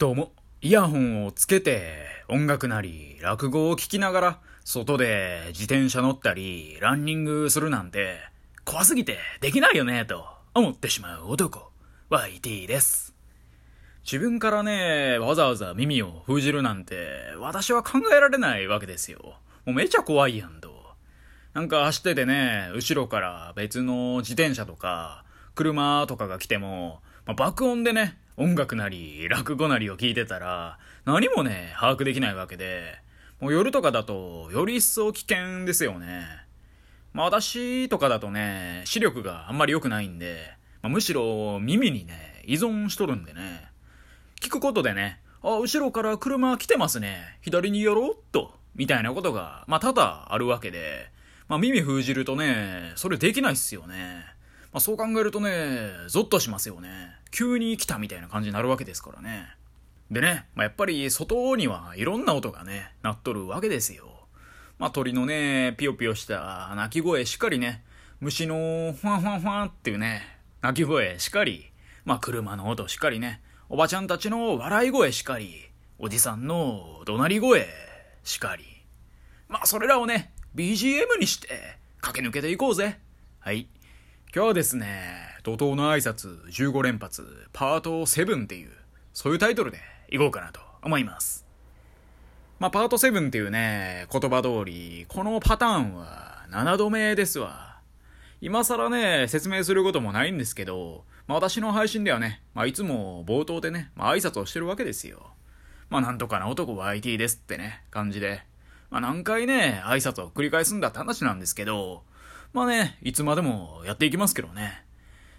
どうも、イヤホンをつけて音楽なり落語を聴きながら外で自転車乗ったりランニングするなんて怖すぎてできないよねと思ってしまう男 YT です。自分からねわざわざ耳を封じるなんて私は考えられないわけですよ。もうめちゃ怖いやんと。なんか走っててね後ろから別の自転車とか車とかが来ても、まあ、爆音でね音楽なり落語なりを聞いてたら何もね把握できないわけでもう夜とかだとより一層危険ですよね。まあ私とかだとね視力があんまり良くないんで、まあ、むしろ耳にね依存しとるんでね。聞くことでねあ後ろから車来てますね左に寄ろうっとみたいなことがまあ多々あるわけでまあ耳封じるとねそれできないっすよね。まあ、そう考えるとね、ゾッとしますよね。急に来たみたいな感じになるわけですからね。でね、まあ、やっぱり外にはいろんな音がね、鳴っとるわけですよ。まあ、鳥のね、ピヨピヨした鳴き声しっかりね、虫のファンファンファンっていうね、鳴き声しっかり、まあ、車の音しっかりね、おばちゃんたちの笑い声しっかり、おじさんの怒鳴り声しっかり。まあ、それらをね、BGM にして駆け抜けていこうぜ。はい。今日はですね、怒涛の挨拶15連発パート7っていう、そういうタイトルでいこうかなと思います。まあ、パート7っていうね、言葉通り、このパターンは7度目ですわ。今更ね、説明することもないんですけど、まあ、私の配信ではね、まあ、いつも冒頭でね、まあ、挨拶をしてるわけですよ。まあ、なんとかな男は IT ですってね、感じで。まあ、何回ね、挨拶を繰り返すんだって話なんですけど、まあね、いつまでもやっていきますけどね。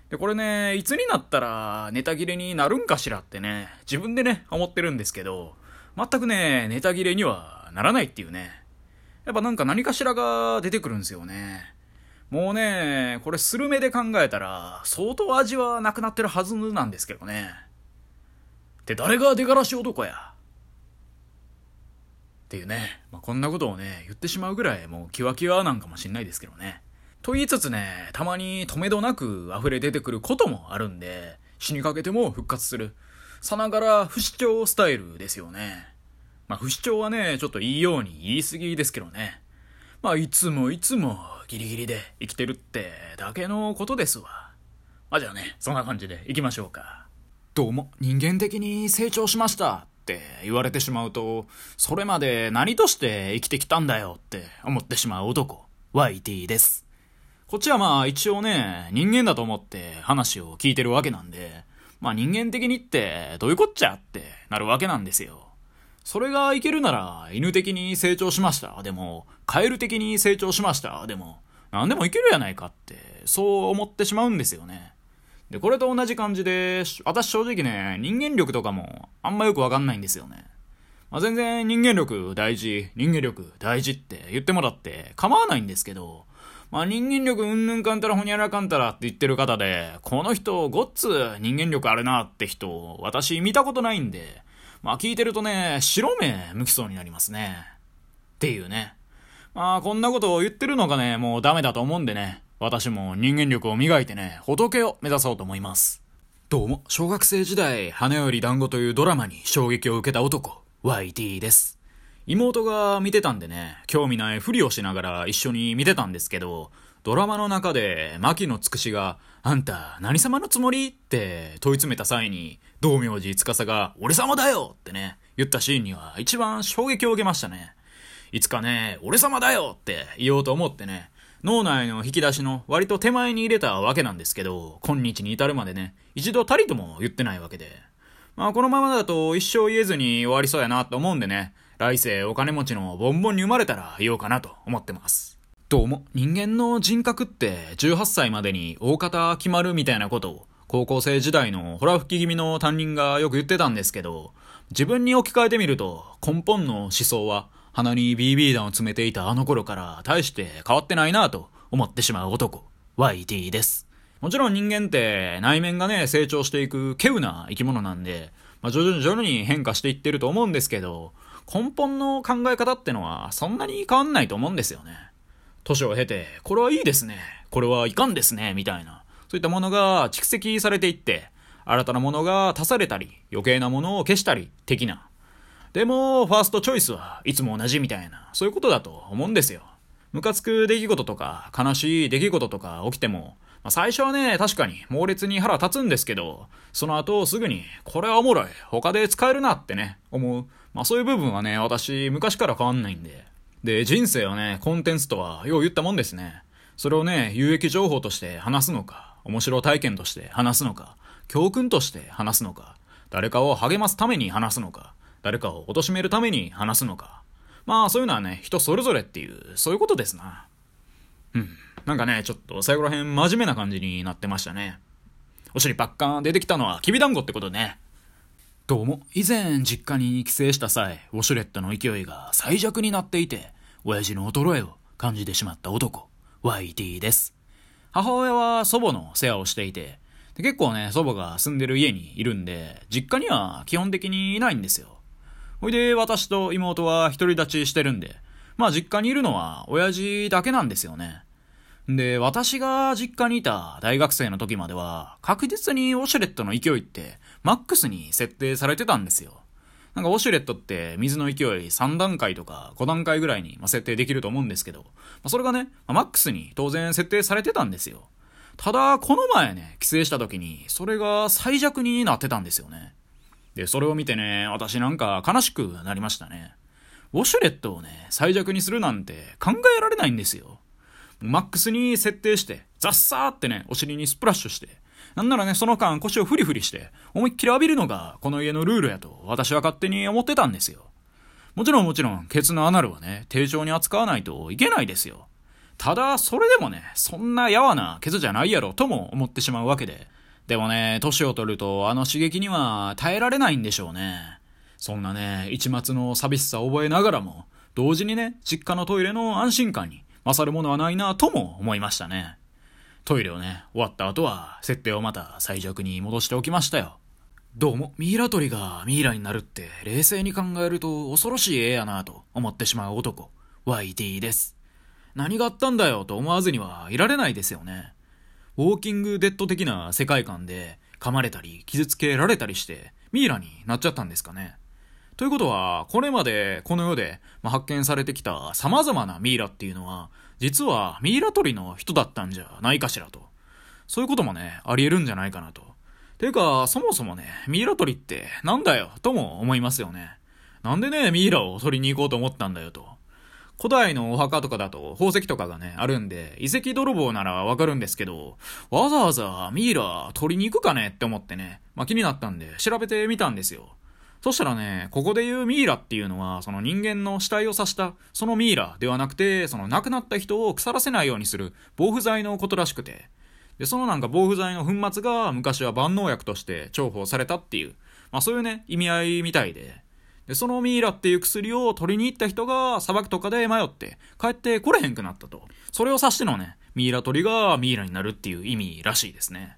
で、これね、いつになったらネタ切れになるんかしらってね、自分でね、思ってるんですけど、全くね、ネタ切れにはならないっていうね。やっぱなんか何かしらが出てくるんですよね。もうね、これスルメで考えたら、相当味はなくなってるはずなんですけどね。で、誰が出がらし男やっていうね、まあ、こんなことをね、言ってしまうぐらいもうキワキワなんかもしんないですけどね。と言いつつね、たまに止めどなく溢れ出てくることもあるんで、死にかけても復活する。さながら不死鳥スタイルですよね。まあ不死鳥はね、ちょっといいように言い過ぎですけどね。まあいつもいつもギリギリで生きてるってだけのことですわ。まあじゃあね、そんな感じで行きましょうか。どうも、人間的に成長しましたって言われてしまうと、それまで何として生きてきたんだよって思ってしまう男、YT です。こっちはまあ一応ね、人間だと思って話を聞いてるわけなんで、まあ人間的にってどういうこっちゃってなるわけなんですよ。それがいけるなら犬的に成長しました。でも、カエル的に成長しました。でも、何でもいけるやないかって、そう思ってしまうんですよね。で、これと同じ感じで、私正直ね、人間力とかもあんまよくわかんないんですよね。まあ、全然人間力大事、人間力大事って言ってもらって構わないんですけど、まあ、人間力うんぬんかんたらほにゃらかんたらって言ってる方で、この人ごっつ人間力あるなって人、私見たことないんで、まあ聞いてるとね、白目向きそうになりますね。っていうね。まあこんなことを言ってるのがね、もうダメだと思うんでね、私も人間力を磨いてね、仏を目指そうと思います。どうも、小学生時代、花より団子というドラマに衝撃を受けた男、YT です。妹が見てたんでね、興味ないふりをしながら一緒に見てたんですけど、ドラマの中で、牧野つくしが、あんた、何様のつもりって問い詰めた際に、道明寺司が、俺様だよってね、言ったシーンには一番衝撃を受けましたね。いつかね、俺様だよって言おうと思ってね、脳内の引き出しの割と手前に入れたわけなんですけど、今日に至るまでね、一度たりとも言ってないわけで。まあこのままだと一生言えずに終わりそうやなと思うんでね、来世お金持ちのボンボンに生まれたら言おうかなと思ってます。どうも、人間の人格って18歳までに大方決まるみたいなことを高校生時代のホラ吹き気味の担任がよく言ってたんですけど、自分に置き換えてみると根本の思想は鼻に BB 弾を詰めていたあの頃から大して変わってないなと思ってしまう男、YT です。もちろん人間って内面がね、成長していく稀有な生き物なんで、まあ、徐々に徐々に変化していってると思うんですけど、根本の考え方ってのはそんなに変わんないと思うんですよね。年を経て、これはいいですね。これはいかんですね。みたいな。そういったものが蓄積されていって、新たなものが足されたり、余計なものを消したり、的な。でも、ファーストチョイスはいつも同じみたいな、そういうことだと思うんですよ。ムカつく出来事とか、悲しい出来事とか起きても、まあ、最初はね、確かに猛烈に腹立つんですけど、その後すぐに、これはおもろい、他で使えるなってね、思う。まあそういう部分はね、私、昔から変わんないんで。で、人生はね、コンテンツとは、よう言ったもんですね。それをね、有益情報として話すのか、面白体験として話すのか、教訓として話すのか、誰かを励ますために話すのか、誰かを貶めるために話すのか。まあそういうのはね、人それぞれっていう、そういうことですな。うん。なんかね、ちょっと最後ら辺真面目な感じになってましたね。お尻パッカン出てきたのはきびだんごってことね。どうも、以前実家に帰省した際、ウォシュレットの勢いが最弱になっていて、親父の衰えを感じてしまった男、YT です。母親は祖母の世話をしていて、で結構ね、祖母が住んでる家にいるんで、実家には基本的にいないんですよ。ほいで、私と妹は独り立ちしてるんで、まあ実家にいるのは親父だけなんですよね。で、私が実家にいた大学生の時までは、確実にウォシュレットの勢いって、マックスに設定されてたんですよ。なんかウォシュレットって水の勢い3段階とか5段階ぐらいに設定できると思うんですけど、それがね、マックスに当然設定されてたんですよ。ただ、この前ね、帰省した時に、それが最弱になってたんですよね。で、それを見てね、私なんか悲しくなりましたね。ウォシュレットをね、最弱にするなんて考えられないんですよ。マックスに設定して、ザッサーってね、お尻にスプラッシュして、なんならね、その間腰をフリフリして、思いっきり浴びるのがこの家のルールやと私は勝手に思ってたんですよ。もちろんもちろん、ケツのアナルはね、丁重に扱わないといけないですよ。ただ、それでもね、そんなやわなケツじゃないやろとも思ってしまうわけで。でもね、年を取るとあの刺激には耐えられないんでしょうね。そんなね、一末の寂しさを覚えながらも、同時にね、実家のトイレの安心感に勝るものはないなとも思いましたね。トイレをね、終わった後は、設定をまた最弱に戻しておきましたよ。どうも、ミイラ取りがミイラになるって、冷静に考えると恐ろしい絵やなと思ってしまう男、YT です。何があったんだよと思わずにはいられないですよね。ウォーキングデッド的な世界観で、噛まれたり、傷つけられたりして、ミイラになっちゃったんですかね。ということは、これまでこの世で、ま発見されてきた様々なミイラっていうのは、実はミイラ取りの人だったんじゃないかしらと。そういうこともね、あり得るんじゃないかなと。てか、そもそもね、ミイラ取りってなんだよとも思いますよね。なんでね、ミイラを取りに行こうと思ったんだよと。古代のお墓とかだと宝石とかがね、あるんで、遺跡泥棒ならわかるんですけど、わざわざミイラ取りに行くかねって思ってね、まあ、気になったんで調べてみたんですよ。そしたらね、ここで言うミイラっていうのは、その人間の死体を指した、そのミイラではなくて、その亡くなった人を腐らせないようにする防腐剤のことらしくて。で、そのなんか防腐剤の粉末が昔は万能薬として重宝されたっていう、まあそういうね、意味合いみたいで。で、そのミイラっていう薬を取りに行った人が砂漠とかで迷って、帰ってこれへんくなったと。それを指してのね、ミイラ取りがミイラになるっていう意味らしいですね。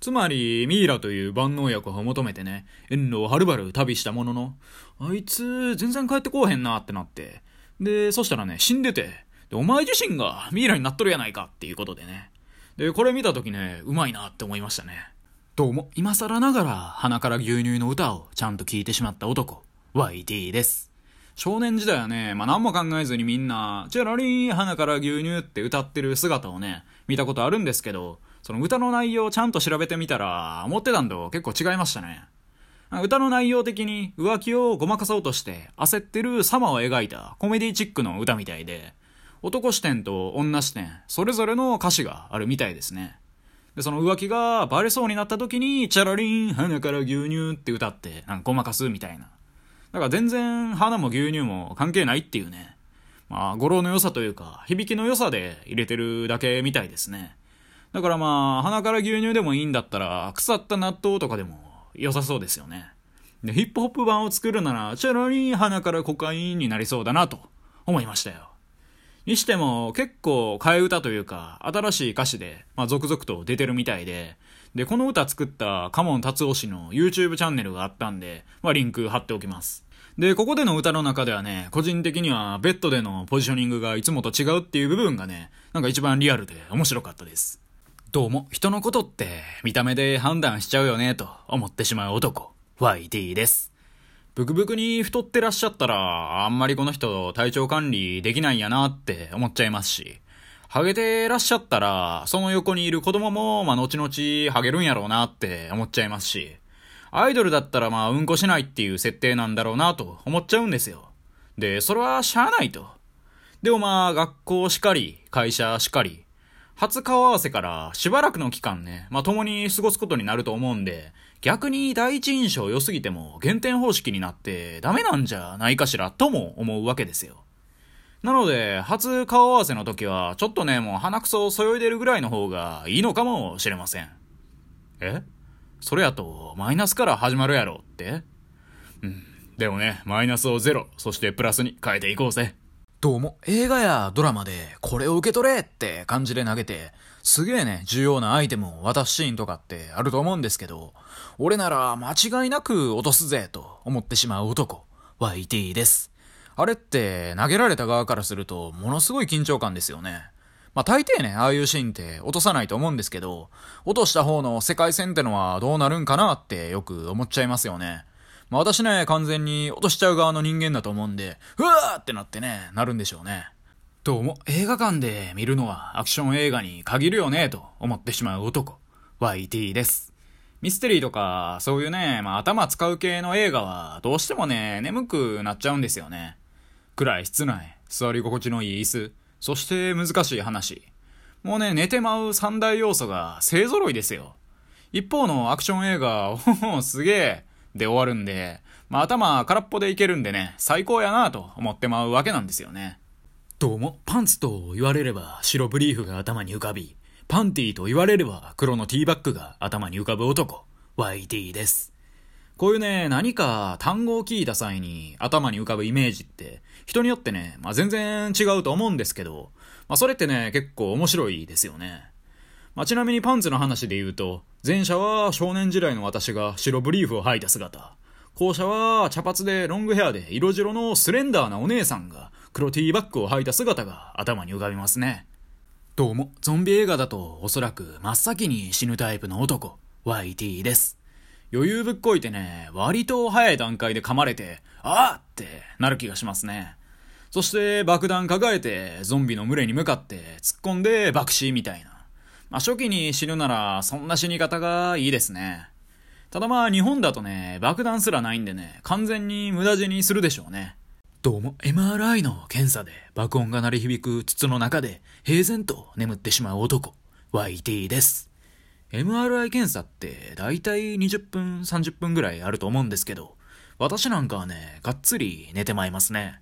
つまり、ミイラという万能薬を求めてね、遠路をはるばる旅したものの、あいつ、全然帰ってこうへんなってなって。で、そしたらね、死んでて、で、お前自身がミイラになっとるやないかっていうことでね。で、これ見たときね、うまいなって思いましたね。どうも、今更ながら鼻から牛乳の歌をちゃんと聴いてしまった男、YT です。少年時代はね、まあ、何も考えずにみんな、チェラリー鼻から牛乳って歌ってる姿をね、見たことあるんですけど、その歌の内容をちゃんと調べてみたら、思ってたんと結構違いましたね。歌の内容的に浮気をごまかそうとして焦ってる様を描いたコメディチックの歌みたいで、男視点と女視点、それぞれの歌詞があるみたいですね。で、その浮気がバレそうになった時に、チャラリン、鼻から牛乳って歌って、なんかごまかすみたいな。だから全然花も牛乳も関係ないっていうね。まあ、語呂の良さというか、響きの良さで入れてるだけみたいですね。だからまあ、鼻から牛乳でもいいんだったら、腐った納豆とかでも良さそうですよね。で、ヒップホップ版を作るなら、チャラリー鼻からコカインになりそうだなと思いましたよ。にしても、結構替え歌というか、新しい歌詞で、まあ、続々と出てるみたいで、で、この歌作ったカモン達夫氏の YouTube チャンネルがあったんで、まあ、リンク貼っておきます。で、ここでの歌の中ではね、個人的にはベッドでのポジショニングがいつもと違うっていう部分がね、なんか一番リアルで面白かったです。どうも人のことって見た目で判断しちゃうよねと思ってしまう男、YT です。ブクブクに太ってらっしゃったら、あんまりこの人体調管理できないんやなって思っちゃいますし、ハゲてらっしゃったら、その横にいる子供も、まあ、後々ハゲるんやろうなって思っちゃいますし、アイドルだったらまあ、うんこしないっていう設定なんだろうなと思っちゃうんですよ。で、それはしゃあないと。でもまあ、学校しかり、会社しかり、初顔合わせからしばらくの期間ね、まあ、共に過ごすことになると思うんで、逆に第一印象良すぎても減点方式になってダメなんじゃないかしらとも思うわけですよ。なので、初顔合わせの時は、ちょっとね、もう鼻くそをそよいでるぐらいの方がいいのかもしれません。え？それやと、マイナスから始まるやろって？うん。でもね、マイナスをゼロ、そしてプラスに変えていこうぜ。どうも、映画やドラマで、これを受け取れって感じで投げて、すげえね、重要なアイテムを渡すシーンとかってあると思うんですけど、俺なら間違いなく落とすぜと思ってしまう男、YT です。あれって投げられた側からすると、ものすごい緊張感ですよね。まあ大抵ね、ああいうシーンって落とさないと思うんですけど、落とした方の世界戦ってのはどうなるんかなってよく思っちゃいますよね。まあ、私ね、完全に落としちゃう側の人間だと思うんで、うわーってなってね、なるんでしょうね。どうも、映画館で見るのはアクション映画に限るよね、と思ってしまう男、YT です。ミステリーとか、そういうね、まあ頭使う系の映画は、どうしてもね、眠くなっちゃうんですよね。暗い室内、座り心地のいい椅子、そして難しい話。もうね、寝てまう三大要素が勢揃いですよ。一方のアクション映画、おお、すげえ、で終わるんで、まあ頭空っぽでいけるんでね、最高やなと思ってまうわけなんですよね。どうも、パンツと言われれば白ブリーフが頭に浮かび、パンティーと言われれば黒のティーバッグが頭に浮かぶ男、YT です。こういうね、何か単語を聞いた際に頭に浮かぶイメージって、人によってね、まあ、全然違うと思うんですけど、まあ、それってね、結構面白いですよね。まあ、ちなみにパンツの話で言うと、前者は少年時代の私が白ブリーフを履いた姿。後者は茶髪でロングヘアで色白のスレンダーなお姉さんが黒ティーバッグを履いた姿が頭に浮かびますね。どうも、ゾンビ映画だとおそらく真っ先に死ぬタイプの男、YT です。余裕ぶっこいてね、割と早い段階で噛まれて、ああってなる気がしますね。そして爆弾抱えてゾンビの群れに向かって突っ込んで爆死みたいな。まあ、初期に死ぬなら、そんな死に方がいいですね。ただまあ、日本だとね、爆弾すらないんでね、完全に無駄死にするでしょうね。どうも、MRI の検査で爆音が鳴り響く筒の中で平然と眠ってしまう男、YT です。MRI 検査って大体20分、30分ぐらいあると思うんですけど、私なんかはね、がっつり寝てまいますね。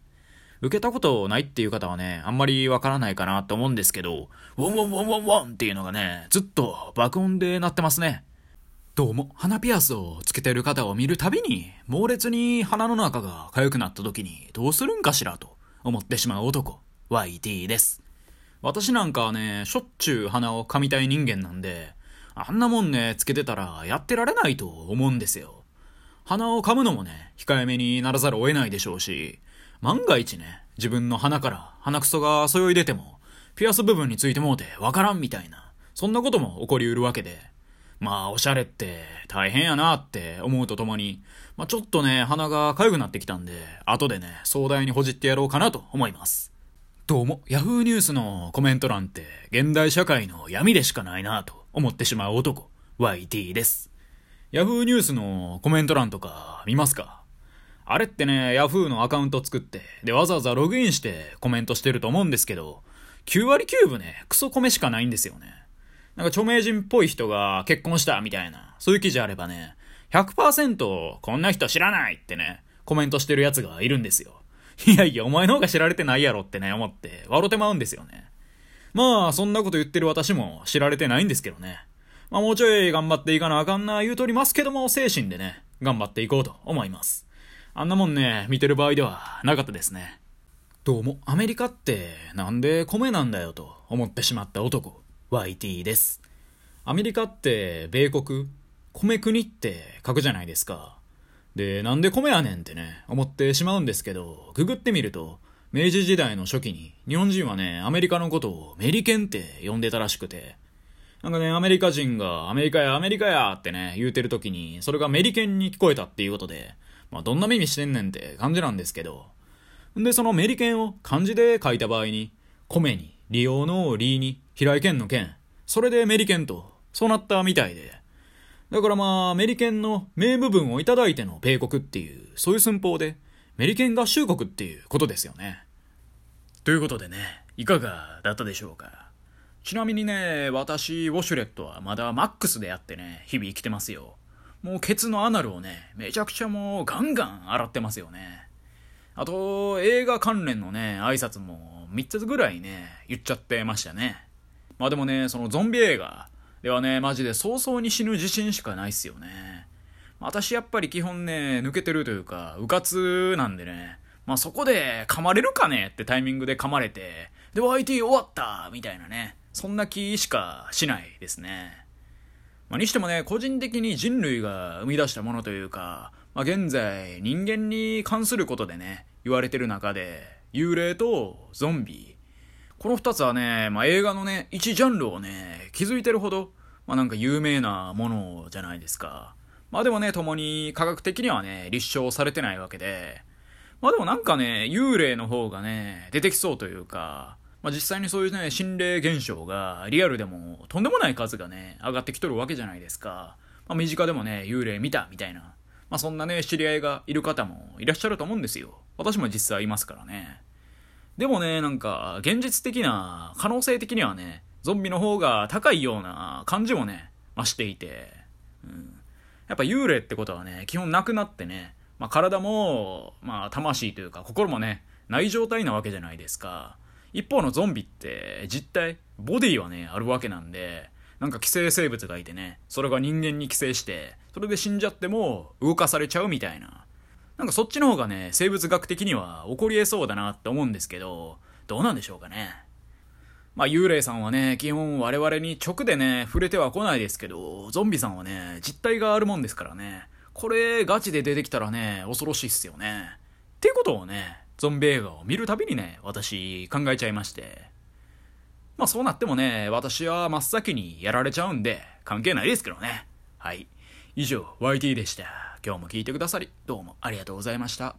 受けたことないっていう方はね、あんまりわからないかなと思うんですけど、ウォンウォンウォンウォンウォンっていうのがね、ずっと爆音で鳴ってますね。どうも、鼻ピアスをつけてる方を見るたびに、猛烈に鼻の中が痒くなった時にどうするんかしらと思ってしまう男、YT です。私なんかはね、しょっちゅう鼻を噛みたい人間なんで、あんなもんね、つけてたらやってられないと思うんですよ。鼻を噛むのもね、控えめにならざるを得ないでしょうし、万が一ね、自分の鼻から鼻くそがそよい出ても、ピアス部分についてもうてわからんみたいな、そんなことも起こりうるわけで、まあ、おしゃれって大変やなって思うとともに、まあちょっとね、鼻が痒くなってきたんで、後でね、壮大にほじってやろうかなと思います。どうも、ヤフーニュースのコメント欄って、現代社会の闇でしかないなと思ってしまう男、YT です。ヤフーニュースのコメント欄とか見ますか？あれってね、ヤフーのアカウント作って、で、わざわざログインしてコメントしてると思うんですけど、9割9分ね、クソ米しかないんですよね。なんか著名人っぽい人が結婚したみたいな、そういう記事あればね、100%こんな人知らないってね、コメントしてるやつがいるんですよ。いやいや、お前の方が知られてないやろってね、思って、笑ってまうんですよね。まあ、そんなこと言ってる私も知られてないんですけどね。まあ、もうちょい頑張っていかなあかんな言うとりますけども、精神でね、頑張っていこうと思います。あんなもんね、見てる場合ではなかったですね。どうも、アメリカってなんで米なんだよと思ってしまった男、YT です。アメリカって米国、米国って書くじゃないですか。で、なんで米やねんってね、思ってしまうんですけど、ググってみると、明治時代の初期に日本人はね、アメリカのことをメリケンって呼んでたらしくて、なんかね、アメリカ人が、アメリカや、アメリカやってね、言うてる時に、それがメリケンに聞こえたっていうことで、まあ、どんな耳してんねんって感じなんですけど。で、そのメリケンを漢字で書いた場合に、米に、利用の利に、平井堅の剣、それでメリケンと、そうなったみたいで。だからまあ、メリケンの名部分をいただいての米国っていう、そういう寸法で、メリケン合衆国っていうことですよね。ということでね、いかがだったでしょうか。ちなみにね、私、ウォシュレットはまだマックスでやってね、日々生きてますよ。もうケツのアナルをね、めちゃくちゃもうガンガン洗ってますよね。あと、映画関連のね、挨拶も3つぐらいね、言っちゃってましたね。まあでもね、そのゾンビ映画ではね、マジで早々に死ぬ自信しかないっすよね。私やっぱり基本ね、抜けてるというか、うかつなんでね、まあそこで噛まれるかね？ってタイミングで噛まれて、で、YT 終わったみたいなね、そんな気しかしないですね。まあ、にしてもね、個人的に人類が生み出したものというか、まあ、現在人間に関することでね、言われてる中で、幽霊とゾンビ。この二つはね、まあ、映画のね、一ジャンルをね、気づいてるほど、まあ、なんか有名なものじゃないですか。まあでもね、共に科学的にはね、立証されてないわけで、まあでもなんかね、幽霊の方がね、出てきそうというか、まあ実際にそういうね、心霊現象がリアルでもとんでもない数がね、上がってきとるわけじゃないですか。まあ身近でもね、幽霊見たみたいな。まあそんなね、知り合いがいる方もいらっしゃると思うんですよ。私も実際いますからね。でもね、なんか、現実的な、可能性的にはね、ゾンビの方が高いような感じもね、増していて、うん。やっぱ幽霊ってことはね、基本なくなってね、まあ、体も、まあ、魂というか心もね、ない状態なわけじゃないですか。一方のゾンビって実体、ボディはね、あるわけなんで、なんか寄生生物がいてね、それが人間に寄生して、それで死んじゃっても動かされちゃうみたいな。なんかそっちの方がね、生物学的には起こり得そうだなって思うんですけど、どうなんでしょうかね。まあ幽霊さんはね、基本我々に直でね、触れては来ないですけど、ゾンビさんはね、実体があるもんですからね、これガチで出てきたらね、恐ろしいっすよね。ってことをね、ゾンビ映画を見るたびにね、私考えちゃいまして。まあそうなってもね、私は真っ先にやられちゃうんで、関係ないですけどね。はい。以上、YT でした。今日も聞いてくださり、どうもありがとうございました。